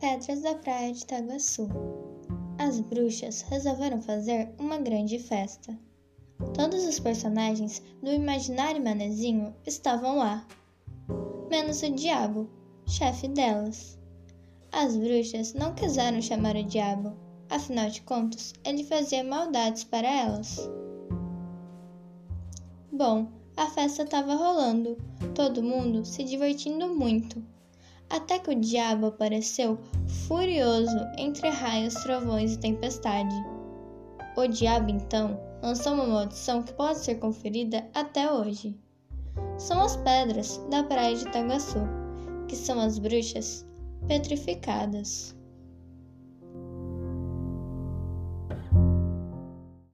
pedras da praia de Itaguaçu. As bruxas resolveram fazer uma grande festa. Todos os personagens do imaginário manezinho estavam lá, menos o diabo, chefe delas. As bruxas não quiseram chamar o diabo, afinal de contas, ele fazia maldades para elas. Bom, a festa estava rolando, todo mundo se divertindo muito até que o diabo apareceu furioso entre raios, trovões e tempestade. O diabo então lançou uma maldição que pode ser conferida até hoje. São as pedras da praia de Tagaçu, que são as bruxas petrificadas.